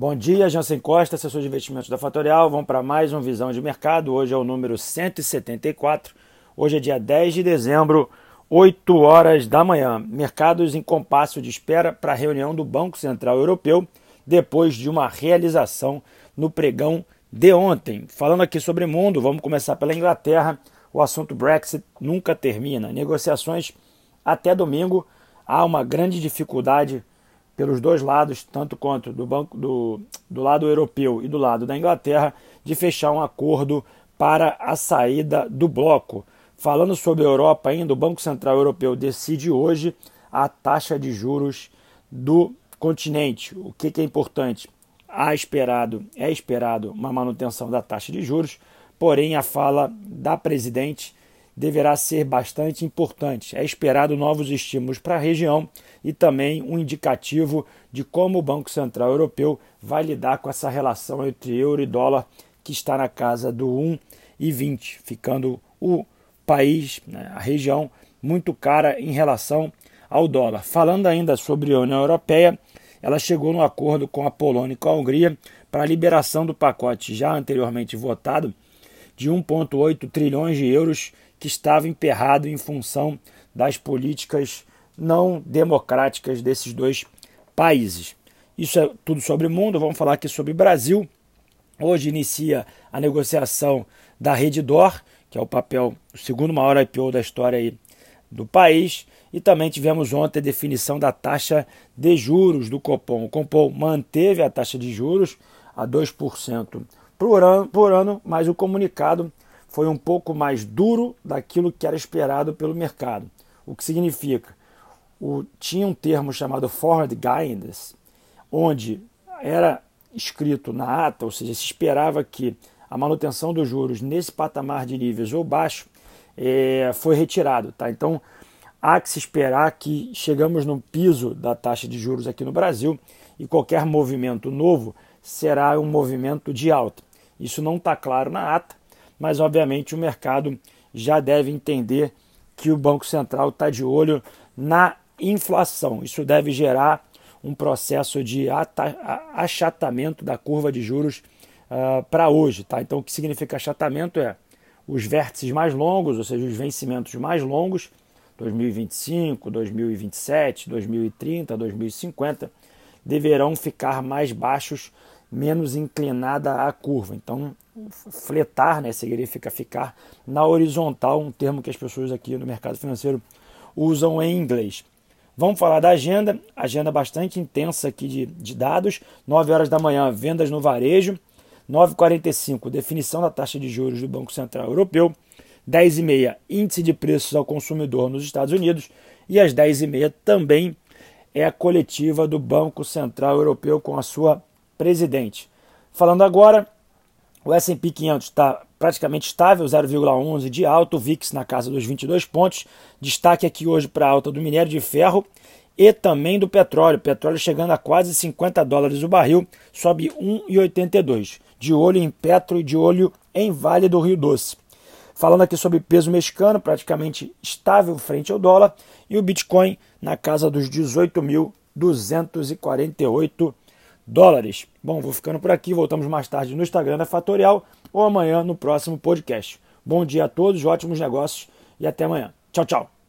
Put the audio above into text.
Bom dia, Jansen Costa, assessor de investimentos da Fatorial. Vamos para mais um Visão de Mercado. Hoje é o número 174. Hoje é dia 10 de dezembro, 8 horas da manhã. Mercados em compasso de espera para a reunião do Banco Central Europeu depois de uma realização no pregão de ontem. Falando aqui sobre mundo, vamos começar pela Inglaterra. O assunto Brexit nunca termina. Negociações até domingo. Há uma grande dificuldade pelos dois lados, tanto quanto do, banco, do, do lado europeu e do lado da Inglaterra, de fechar um acordo para a saída do bloco. Falando sobre a Europa ainda, o Banco Central Europeu decide hoje a taxa de juros do continente. O que, que é importante? Há esperado, é esperado uma manutenção da taxa de juros, porém a fala da presidente deverá ser bastante importante. É esperado novos estímulos para a região e também um indicativo de como o Banco Central Europeu vai lidar com essa relação entre euro e dólar que está na casa do 1,20, ficando o país, né, a região, muito cara em relação ao dólar. Falando ainda sobre a União Europeia, ela chegou no acordo com a Polônia e com a Hungria para a liberação do pacote já anteriormente votado de 1,8 trilhões de euros que estava emperrado em função das políticas não democráticas desses dois países. Isso é tudo sobre o mundo. Vamos falar aqui sobre o Brasil. Hoje inicia a negociação da Redditor, que é o papel, o segundo maior IPO da história aí do país. E também tivemos ontem a definição da taxa de juros do Copom. O Copom manteve a taxa de juros a 2% por ano, por ano, mas o comunicado foi um pouco mais duro daquilo que era esperado pelo mercado. O que significa? O, tinha um termo chamado forward guidance, onde era escrito na ata, ou seja, se esperava que a manutenção dos juros nesse patamar de níveis ou baixo é, foi retirado. Tá? Então, há que se esperar que chegamos no piso da taxa de juros aqui no Brasil e qualquer movimento novo será um movimento de alta. Isso não está claro na ata, mas obviamente o mercado já deve entender que o Banco Central está de olho na inflação. Isso deve gerar um processo de achatamento da curva de juros uh, para hoje. Tá? Então, o que significa achatamento é os vértices mais longos, ou seja, os vencimentos mais longos, 2025, 2027, 2030, 2050, deverão ficar mais baixos menos inclinada a curva. Então, fletar né, significa ficar na horizontal, um termo que as pessoas aqui no mercado financeiro usam em inglês. Vamos falar da agenda, agenda bastante intensa aqui de, de dados. 9 horas da manhã, vendas no varejo. 9h45, definição da taxa de juros do Banco Central Europeu. 10h30, índice de preços ao consumidor nos Estados Unidos. E às 10h30 também é a coletiva do Banco Central Europeu com a sua presidente. Falando agora, o S&P 500 está praticamente estável, 0,11 de alta, o VIX na casa dos 22 pontos. Destaque aqui hoje para a alta do minério de ferro e também do petróleo. Petróleo chegando a quase 50 dólares o barril, sobe 1,82. De olho em Petro e de olho em Vale do Rio Doce. Falando aqui sobre peso mexicano, praticamente estável frente ao dólar, e o Bitcoin na casa dos 18.248 dólares. Bom, vou ficando por aqui. Voltamos mais tarde no Instagram da Fatorial ou amanhã no próximo podcast. Bom dia a todos, ótimos negócios e até amanhã. Tchau, tchau.